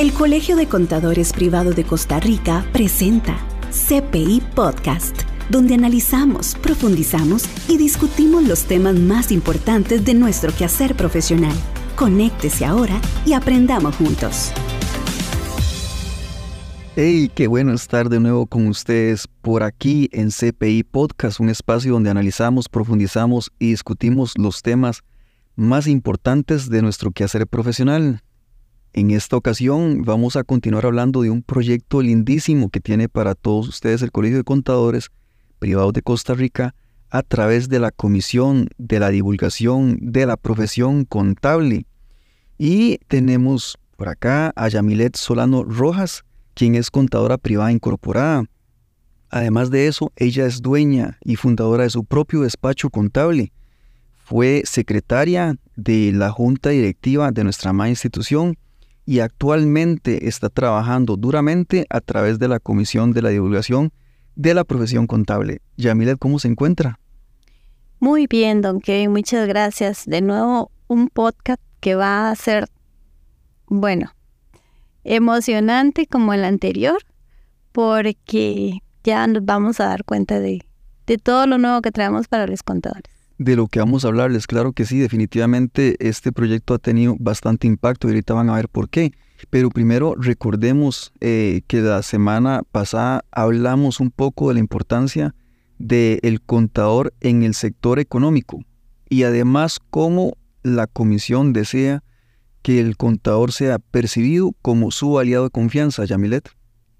El Colegio de Contadores Privado de Costa Rica presenta CPI Podcast, donde analizamos, profundizamos y discutimos los temas más importantes de nuestro quehacer profesional. Conéctese ahora y aprendamos juntos. Hey, qué bueno estar de nuevo con ustedes por aquí en CPI Podcast, un espacio donde analizamos, profundizamos y discutimos los temas más importantes de nuestro quehacer profesional. En esta ocasión vamos a continuar hablando de un proyecto lindísimo que tiene para todos ustedes el Colegio de Contadores Privados de Costa Rica a través de la Comisión de la Divulgación de la Profesión Contable. Y tenemos por acá a Yamilet Solano Rojas, quien es contadora privada incorporada. Además de eso, ella es dueña y fundadora de su propio despacho contable. Fue secretaria de la junta directiva de nuestra amada institución y actualmente está trabajando duramente a través de la Comisión de la Divulgación de la Profesión Contable. Yamilet, ¿cómo se encuentra? Muy bien, don Kevin, muchas gracias. De nuevo, un podcast que va a ser, bueno, emocionante como el anterior, porque ya nos vamos a dar cuenta de, de todo lo nuevo que traemos para los contadores. De lo que vamos a hablarles, claro que sí, definitivamente este proyecto ha tenido bastante impacto y ahorita van a ver por qué. Pero primero recordemos eh, que la semana pasada hablamos un poco de la importancia del contador en el sector económico y además cómo la comisión desea que el contador sea percibido como su aliado de confianza, Yamilet.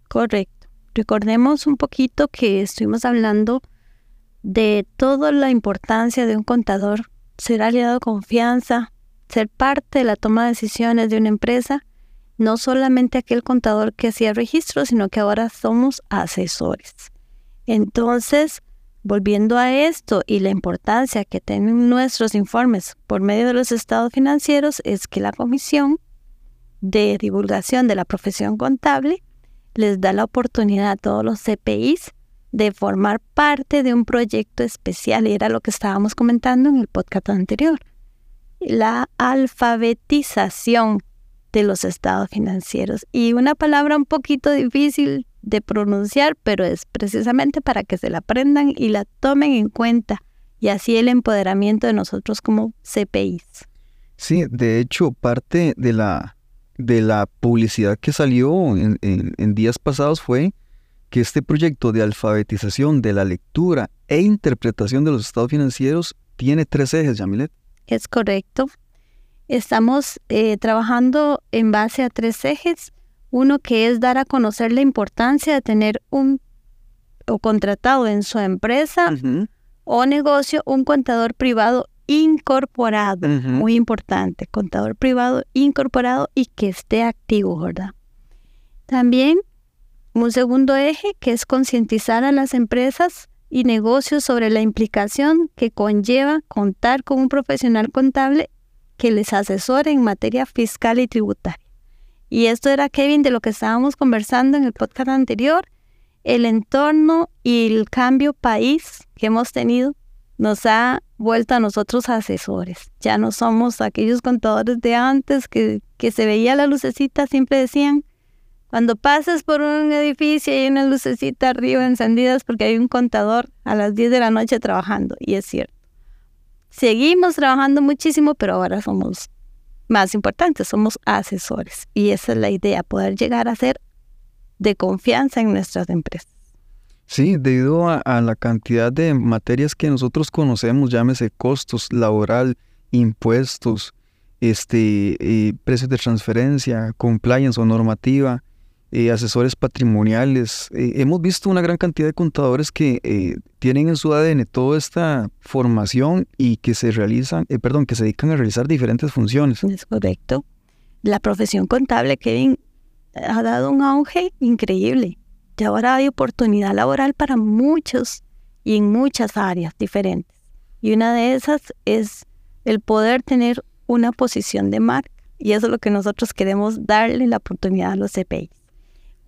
Correcto. Recordemos un poquito que estuvimos hablando de toda la importancia de un contador, ser aliado confianza, ser parte de la toma de decisiones de una empresa, no solamente aquel contador que hacía registros, sino que ahora somos asesores. Entonces, volviendo a esto y la importancia que tienen nuestros informes por medio de los estados financieros, es que la Comisión de Divulgación de la Profesión Contable les da la oportunidad a todos los CPIs de formar parte de un proyecto especial, y era lo que estábamos comentando en el podcast anterior, la alfabetización de los estados financieros. Y una palabra un poquito difícil de pronunciar, pero es precisamente para que se la aprendan y la tomen en cuenta, y así el empoderamiento de nosotros como CPIs. Sí, de hecho, parte de la, de la publicidad que salió en, en días pasados fue que este proyecto de alfabetización de la lectura e interpretación de los estados financieros tiene tres ejes, Yamilet. Es correcto. Estamos eh, trabajando en base a tres ejes. Uno que es dar a conocer la importancia de tener un o contratado en su empresa o negocio un contador privado incorporado. Muy importante, contador privado incorporado y que esté activo, ¿verdad? También un segundo eje que es concientizar a las empresas y negocios sobre la implicación que conlleva contar con un profesional contable que les asesore en materia fiscal y tributaria. Y esto era, Kevin, de lo que estábamos conversando en el podcast anterior. El entorno y el cambio país que hemos tenido nos ha vuelto a nosotros asesores. Ya no somos aquellos contadores de antes que, que se veía la lucecita, siempre decían, cuando pases por un edificio hay una lucecita arriba encendidas porque hay un contador a las 10 de la noche trabajando. Y es cierto. Seguimos trabajando muchísimo, pero ahora somos más importantes, somos asesores. Y esa es la idea, poder llegar a ser de confianza en nuestras empresas. Sí, debido a, la cantidad de materias que nosotros conocemos, llámese costos laboral, impuestos, este, eh, precios de transferencia, compliance o normativa, eh, asesores patrimoniales. Eh, hemos visto una gran cantidad de contadores que eh, tienen en su ADN toda esta formación y que se realizan, perdón, que se dedican a realizar diferentes funciones. Es correcto. La profesión contable, Kevin, ha dado un auge increíble. Y ahora hay oportunidad laboral para muchos y en muchas áreas diferentes. Y una de esas es el poder tener una posición de marca. Y eso es lo que nosotros queremos darle la oportunidad a los CPI.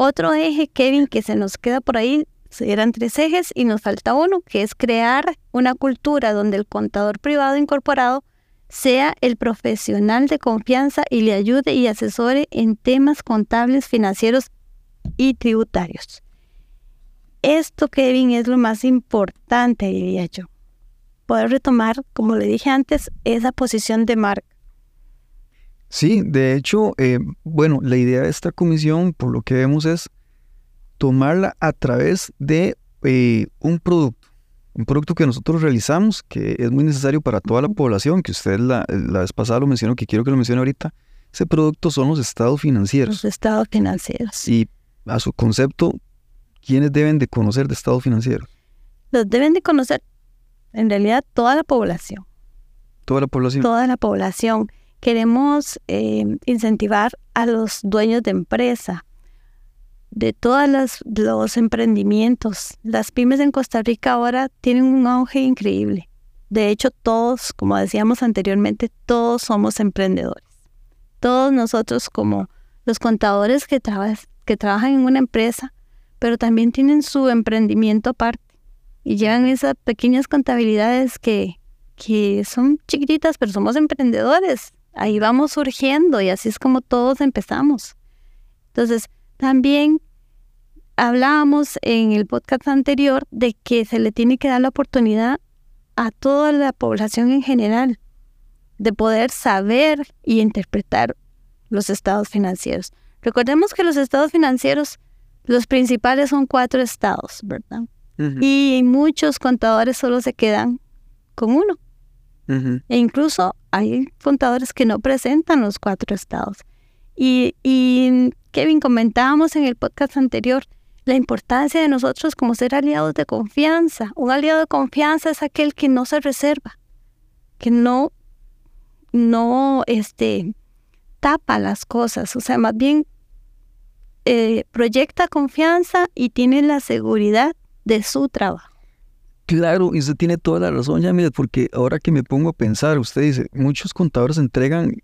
Otro eje, Kevin, que se nos queda por ahí, eran tres ejes y nos falta uno, que es crear una cultura donde el contador privado incorporado sea el profesional de confianza y le ayude y asesore en temas contables, financieros y tributarios. Esto, Kevin, es lo más importante, diría yo. Poder retomar, como le dije antes, esa posición de marca. Sí, de hecho, eh, bueno, la idea de esta comisión, por lo que vemos, es tomarla a través de eh, un producto un producto que nosotros realizamos, que es muy necesario para toda la población, que usted la, la vez pasada lo mencionó, que quiero que lo mencione ahorita. Ese producto son los estados financieros. Los estados financieros. Y a su concepto, ¿quiénes deben de conocer de estados financieros? Los deben de conocer, en realidad, toda la población. Toda la población. Toda la población. Queremos eh, incentivar a los dueños de empresa, de todos los emprendimientos. Las pymes en Costa Rica ahora tienen un auge increíble. De hecho, todos, como decíamos anteriormente, todos somos emprendedores. Todos nosotros como los contadores que, que trabajan en una empresa, pero también tienen su emprendimiento aparte y llevan esas pequeñas contabilidades que, que son chiquititas, pero somos emprendedores. Ahí vamos surgiendo y así es como todos empezamos. Entonces, también hablábamos en el podcast anterior de que se le tiene que dar la oportunidad a toda la población en general de poder saber y interpretar los estados financieros. Recordemos que los estados financieros, los principales son cuatro estados, ¿verdad? Y muchos contadores solo se quedan con uno. E incluso hay contadores que no presentan los cuatro estados. Y, Kevin, comentábamos en el podcast anterior la importancia de nosotros como ser aliados de confianza. Un aliado de confianza es aquel que no se reserva, que no, no este, tapa las cosas, o sea, más bien eh, proyecta confianza y tiene la seguridad de su trabajo. Claro, y usted tiene toda la razón, Yamil, porque ahora que me pongo a pensar, usted dice, muchos contadores entregan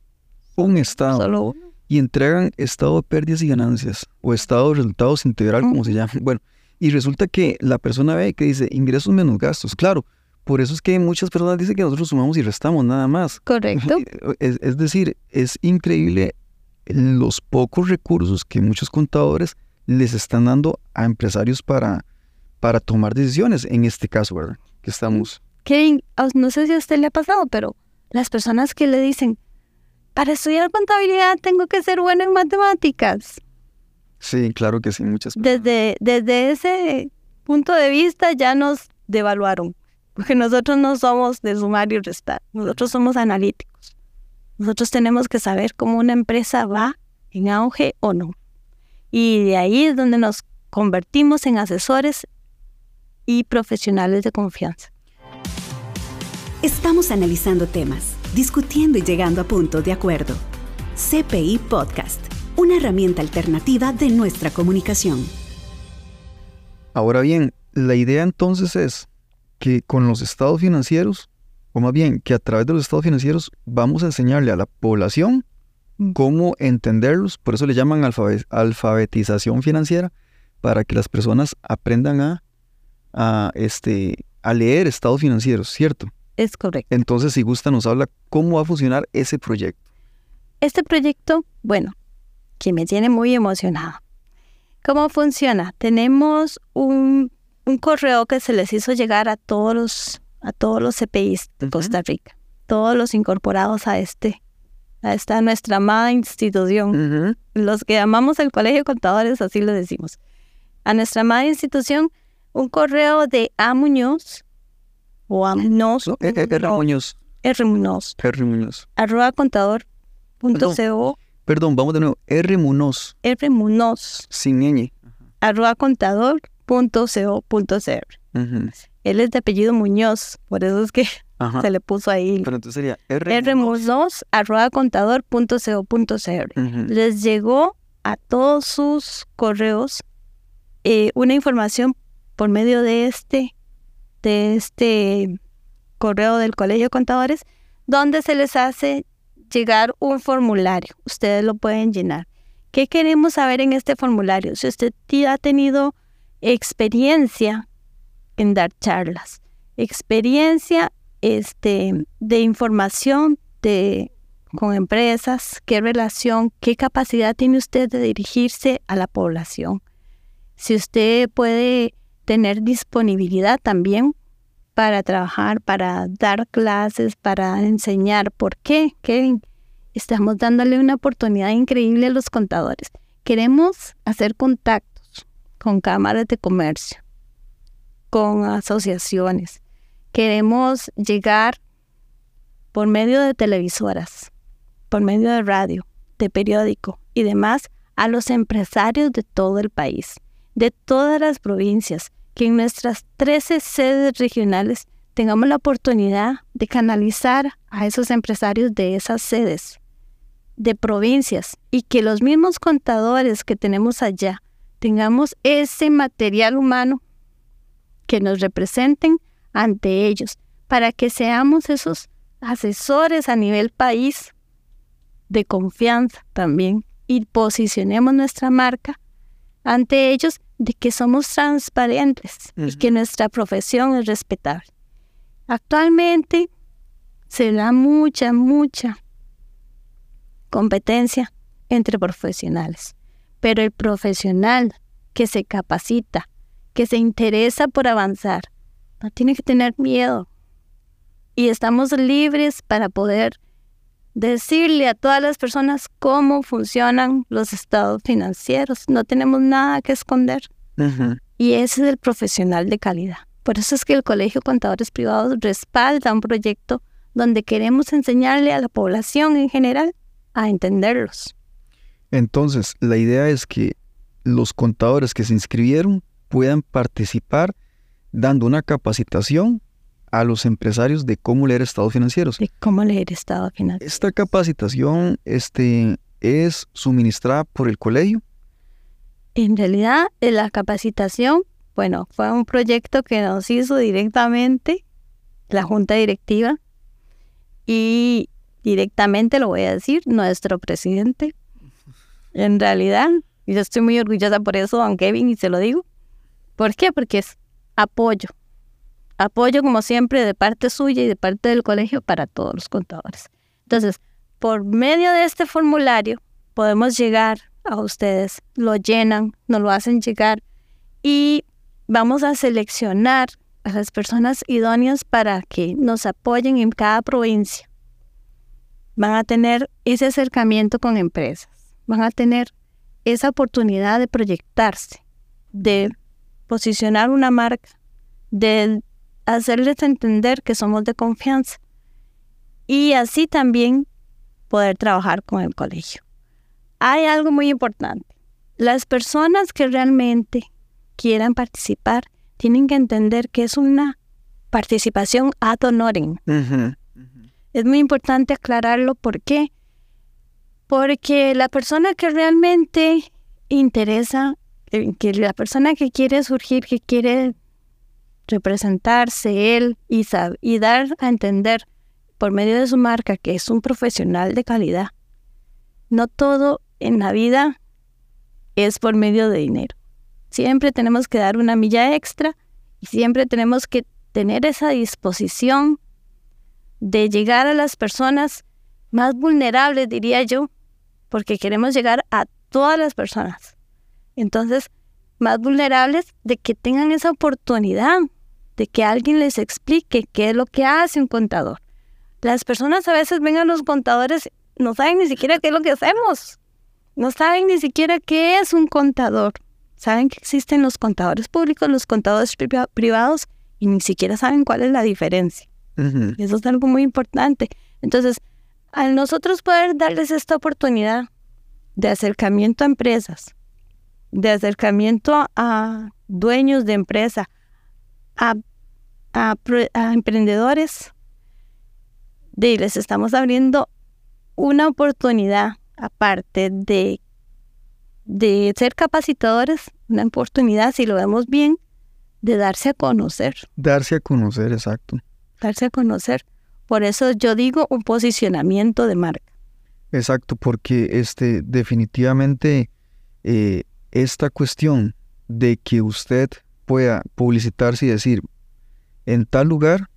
un estado. Y entregan estado de pérdidas y ganancias o estado de resultados integral, como se llama. Bueno, y resulta que la persona ve que dice ingresos menos gastos. Claro, por eso es que muchas personas dicen que nosotros sumamos y restamos nada más. Correcto. Es, es decir, es increíble los pocos recursos que muchos contadores les están dando a empresarios para, para tomar decisiones, en este caso, ¿verdad? Que estamos... Kevin, no sé si a usted le ha pasado, pero las personas que le dicen, para estudiar contabilidad tengo que ser bueno en matemáticas. Sí, claro que sí, muchas Desde, desde ese punto de vista ya nos devaluaron, porque nosotros no somos de sumar y restar, nosotros somos analíticos. Nosotros tenemos que saber cómo una empresa va en auge o no. Y de ahí es donde nos convertimos en asesores y profesionales de confianza. Estamos analizando temas discutiendo y llegando a punto de acuerdo. CPI Podcast, una herramienta alternativa de nuestra comunicación. Ahora bien, la idea entonces es que con los estados financieros, o más bien que a través de los estados financieros vamos a enseñarle a la población cómo entenderlos, por eso le llaman alfabetización financiera, para que las personas aprendan a, a, este, a leer estados financieros, ¿cierto? Es correcto. Entonces, si gusta, nos habla cómo va a funcionar ese proyecto. Este proyecto, bueno, que me tiene muy emocionado. ¿Cómo funciona? Tenemos un, correo que se les hizo llegar a todos los, a todos los CPIs de Costa Rica, todos los incorporados a este, a esta nuestra amada institución. Los que llamamos el Colegio de Contadores, así lo decimos. A nuestra amada institución, un correo de A. Muñoz, o a No, R. Muñoz. R. Muñoz. R. Muñoz. Arroba contador.co. Perdón, vamos de nuevo. R. Muñoz. R. Muñoz. Sin ñ. Arroba contador.co.cr. Él es de apellido Muñoz, por eso es que se le puso ahí. Pero entonces sería R. R. Muñoz, arroba contador.co.cr. Les llegó a todos sus correos eh, una información por medio de este de este correo del Colegio de Contadores, donde se les hace llegar un formulario. Ustedes lo pueden llenar. ¿Qué queremos saber en este formulario? Si usted ha tenido experiencia en dar charlas, experiencia este, de información de, con empresas, qué relación, qué capacidad tiene usted de dirigirse a la población. Si usted puede tener disponibilidad también para trabajar, para dar clases, para enseñar. ¿Por qué? Que estamos dándole una oportunidad increíble a los contadores. Queremos hacer contactos con cámaras de comercio, con asociaciones. Queremos llegar por medio de televisoras, por medio de radio, de periódico y demás a los empresarios de todo el país, de todas las provincias, que en nuestras 13 sedes regionales tengamos la oportunidad de canalizar a esos empresarios de esas sedes, de provincias, y que los mismos contadores que tenemos allá tengamos ese material humano que nos representen ante ellos, para que seamos esos asesores a nivel país de confianza también y posicionemos nuestra marca ante ellos de que somos transparentes y que nuestra profesión es respetable. Actualmente se da mucha, mucha competencia entre profesionales, pero el profesional que se capacita, que se interesa por avanzar, no tiene que tener miedo. Y estamos libres para poder decirle a todas las personas cómo funcionan los estados financieros. No tenemos nada que esconder. Y ese es el profesional de calidad. Por eso es que el Colegio de Contadores Privados respalda un proyecto donde queremos enseñarle a la población en general a entenderlos. Entonces, la idea es que los contadores que se inscribieron puedan participar dando una capacitación a los empresarios de cómo leer estados financieros. De cómo leer estados financieros. Esta capacitación este, es suministrada por el colegio. En realidad, eh, la capacitación, bueno, fue un proyecto que nos hizo directamente la junta directiva y directamente, lo voy a decir, nuestro presidente. En realidad, yo estoy muy orgullosa por eso, don Kevin, y se lo digo. ¿Por qué? Porque es apoyo apoyo como siempre de parte suya y de parte del colegio para todos los contadores. Entonces, por medio de este formulario podemos llegar a ustedes, lo llenan, nos lo hacen llegar y vamos a seleccionar a las personas idóneas para que nos apoyen en cada provincia. Van a tener ese acercamiento con empresas, van a tener esa oportunidad de proyectarse, de posicionar una marca, de hacerles entender que somos de confianza y así también poder trabajar con el colegio. Hay algo muy importante. Las personas que realmente quieran participar tienen que entender que es una participación ad honorem. Es muy importante aclararlo. ¿Por qué? Porque la persona que realmente interesa, eh, que la persona que quiere surgir, que quiere representarse él y, dar a entender por medio de su marca que es un profesional de calidad. No todo en la vida es por medio de dinero. Siempre tenemos que dar una milla extra y siempre tenemos que tener esa disposición de llegar a las personas más vulnerables, diría yo, porque queremos llegar a todas las personas. Entonces, más vulnerables de que tengan esa oportunidad de que alguien les explique qué es lo que hace un contador. Las personas a veces ven a los contadores, no saben ni siquiera qué es lo que hacemos, no saben ni siquiera qué es un contador. Saben que existen los contadores públicos, los contadores privados y ni siquiera saben cuál es la diferencia. Eso es algo muy importante. Entonces, al nosotros poder darles esta oportunidad de acercamiento a empresas, de acercamiento a dueños de empresa, a a, emprendedores, de, les estamos abriendo una oportunidad, aparte de, de ser capacitadores, una oportunidad, si lo vemos bien, de darse a conocer. Darse a conocer, exacto. Darse a conocer. Por eso yo digo un posicionamiento de marca. Exacto, porque este, definitivamente eh, esta cuestión de que usted pueda publicitarse y decir, en tal lugar,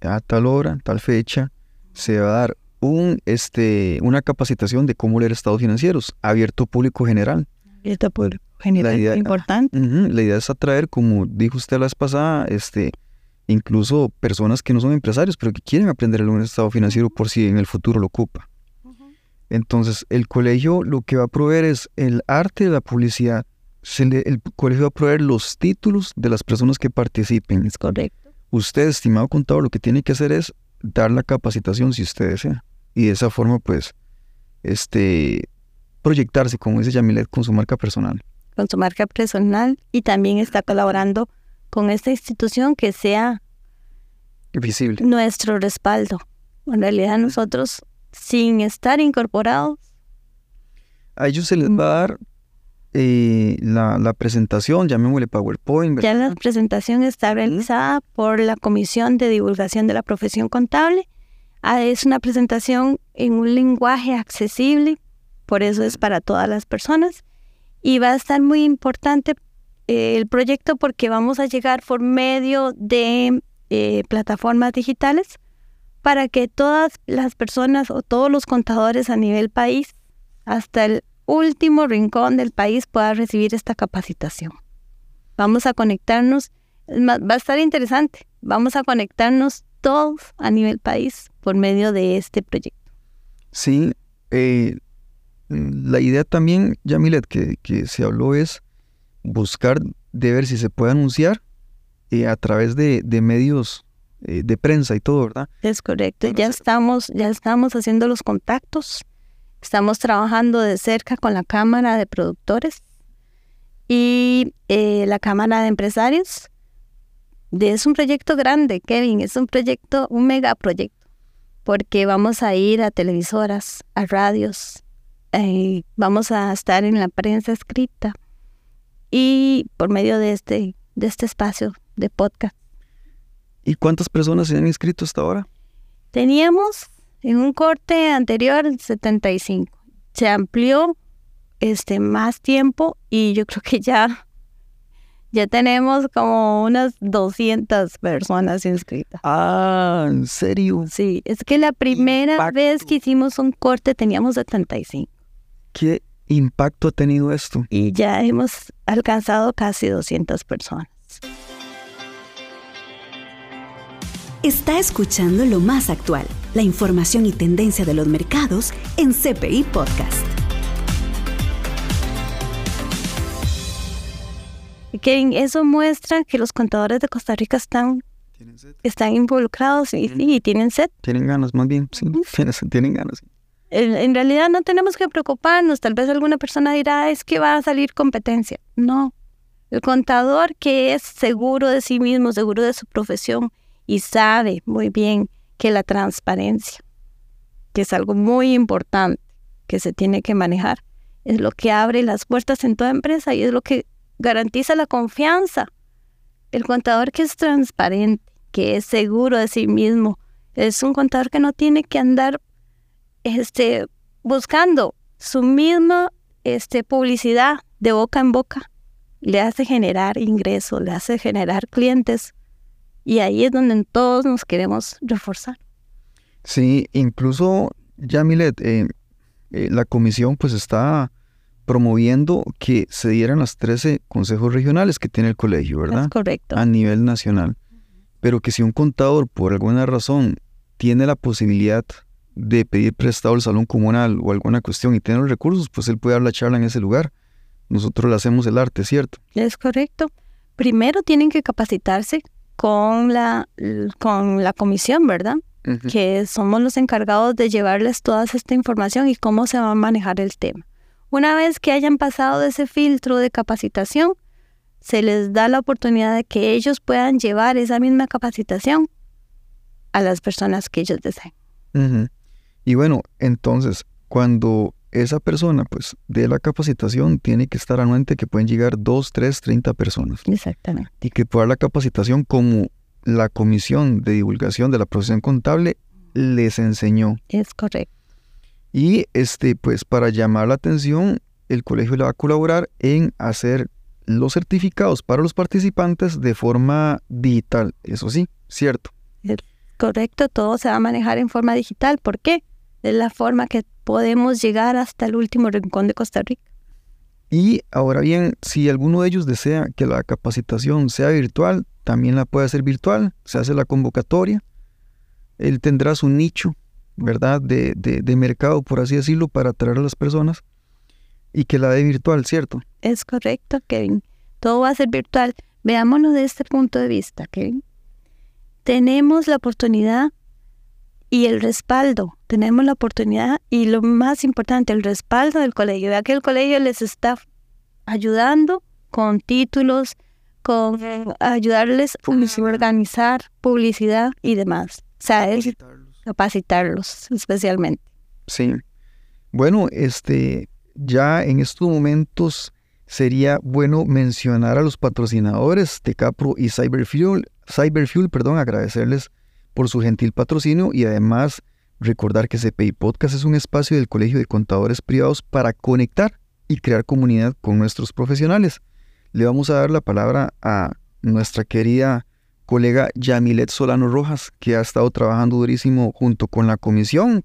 a tal hora, en tal fecha, se va a dar un, este, una capacitación de cómo leer estados financieros, abierto público general. Abierto público general, La idea- importante. La idea es atraer, como dijo usted la vez pasada, este, incluso personas que no son empresarios, pero que quieren aprender un estado financiero por si en el futuro lo ocupa. Entonces, el colegio lo que va a proveer es el arte de la publicidad. Se le- el colegio va a proveer los títulos de las personas que participen. Es correcto. Usted, estimado contador, lo que tiene que hacer es dar la capacitación si usted desea. Y de esa forma, pues, este, proyectarse, como dice Yamilet, con su marca personal. Con su marca personal y también está colaborando con esta institución que sea Visible. nuestro respaldo. En realidad nosotros, sin estar incorporados, A ellos se les va a dar eh, la, la presentación, llamémosle PowerPoint, ya ¿verdad? la presentación está realizada por la Comisión de Divulgación de la Profesión Contable. Ah, es una presentación en un lenguaje accesible, por eso es para todas las personas. Y va a estar muy importante eh, el proyecto porque vamos a llegar por medio de eh, plataformas digitales para que todas las personas o todos los contadores a nivel país, hasta el último rincón del país, puedan recibir esta capacitación. Vamos a conectarnos, va a estar interesante, vamos a conectarnos todos a nivel país por medio de este proyecto. Sí, eh, la idea también, Yamilet, que, que se habló es buscar de ver si se puede anunciar eh, a través de, de medios eh, de prensa y todo, ¿verdad? Es correcto, ya estamos, ya estamos haciendo los contactos, estamos trabajando de cerca con la Cámara de Productores y eh, la Cámara de Empresarios. De- Es un proyecto grande, Kevin, es un proyecto, un megaproyecto, porque vamos a ir a televisoras, a radios, eh, vamos a estar en la prensa escrita y por medio de este, de este espacio de podcast. ¿Y cuántas personas se han inscrito hasta ahora? Teníamos en un corte anterior 75. Se amplió este más tiempo y yo creo que ya ya tenemos como unas 200 personas inscritas. Ah, ¿en serio? Sí, es que la primera Impacto. vez que hicimos un corte teníamos 75 ¿Qué impacto ha tenido esto? y ya hemos alcanzado casi 200 personas. Está escuchando lo más actual, la información y tendencia de los mercados en CPI Podcast. Kevin, eso muestra que los contadores de Costa Rica están, están involucrados y, sí, y tienen sed. Tienen ganas, más bien, sí, tienen, tienen ganas. en, en realidad no tenemos que preocuparnos. Tal vez alguna persona dirá, es que va a salir competencia. No. El contador que es seguro de sí mismo, seguro de su profesión y sabe muy bien que la transparencia, que es algo muy importante que se tiene que manejar, es lo que abre las puertas en toda empresa y es lo que garantiza la confianza. El contador que es transparente, que es seguro de sí mismo, es un contador que no tiene que andar este, buscando su misma este, publicidad de boca en boca. Le hace generar ingresos, le hace generar clientes. Y ahí es donde todos nos queremos reforzar. Sí, incluso, Yamilet, eh, eh, la comisión pues está promoviendo que se dieran las 13 consejos regionales que tiene el colegio, ¿verdad? Es correcto. A nivel nacional. Pero que si un contador por alguna razón tiene la posibilidad de pedir prestado al salón comunal o alguna cuestión y tiene los recursos, pues él puede dar la charla en ese lugar. Nosotros le hacemos el arte, ¿cierto? Es correcto. Primero tienen que capacitarse con la, con la comisión, ¿verdad? Que somos los encargados de llevarles toda esta información y cómo se va a manejar el tema. Una vez que hayan pasado de ese filtro de capacitación, se les da la oportunidad de que ellos puedan llevar esa misma capacitación a las personas que ellos deseen. Y bueno, entonces, cuando esa persona pues dé la capacitación, tiene que estar anuente que pueden llegar 2, 3, 30 personas. Exactamente. Y que pueda la capacitación como la Comisión de Divulgación de la Profesión Contable les enseñó. Es correcto. Y este, pues para llamar la atención, el colegio le va a colaborar en hacer los certificados para los participantes de forma digital. Eso sí, cierto. Correcto, todo se va a manejar en forma digital. ¿Por qué? Es la forma que podemos llegar hasta el último rincón de Costa Rica. Y ahora bien, si alguno de ellos desea que la capacitación sea virtual, también la puede hacer virtual, se hace la convocatoria, él tendrá su nicho, ¿verdad?, de, de, mercado, por así decirlo, para atraer a las personas y que la dé virtual, ¿cierto? Es correcto, Kevin. Todo va a ser virtual. Veámoslo de este punto de vista, Kevin. Tenemos la oportunidad y el respaldo. Tenemos la oportunidad y lo más importante, el respaldo del colegio. Vea que el colegio les está ayudando con títulos, con ayudarles a organizar publicidad y demás. O sea, capacitarlos. capacitarlos especialmente. Sí. Bueno, este, ya en estos momentos sería bueno mencionar a los patrocinadores de Capro y Cyberfuel, Cyberfuel, perdón, agradecerles por su gentil patrocinio y además recordar que CPI Podcast es un espacio del Colegio de Contadores Privados para conectar y crear comunidad con nuestros profesionales. Le vamos a dar la palabra a nuestra querida colega Yamilet Solano Rojas, que ha estado trabajando durísimo junto con la comisión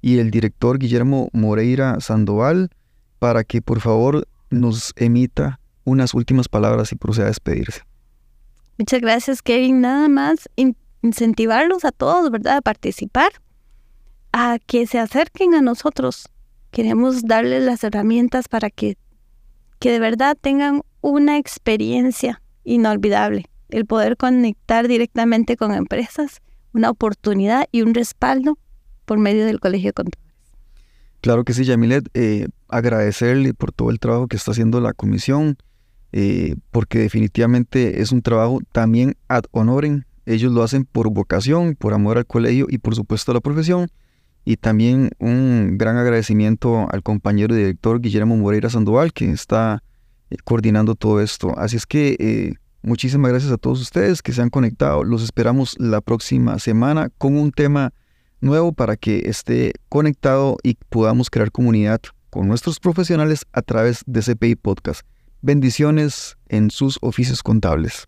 y el director Guillermo Moreira Sandoval para que por favor nos emita unas últimas palabras y proceda a despedirse. Muchas gracias, Kevin. Nada más incentivarlos a todos, ¿verdad?, a participar, a que se acerquen a nosotros. Queremos darles las herramientas para que, que de verdad tengan una experiencia inolvidable, el poder conectar directamente con empresas, una oportunidad y un respaldo por medio del Colegio de Contadores. Claro que sí, Yamilet. Eh, agradecerle por todo el trabajo que está haciendo la comisión, eh, porque definitivamente es un trabajo también ad honorem ellos lo hacen por vocación, por amor al colegio y por supuesto a la profesión. Y también un gran agradecimiento al compañero director Guillermo Moreira Sandoval, que está eh, coordinando todo esto. Así es que eh, muchísimas gracias a todos ustedes que se han conectado. Los esperamos la próxima semana con un tema nuevo para que esté conectado y podamos crear comunidad con nuestros profesionales a través de CPI Podcast. Bendiciones en sus oficios contables.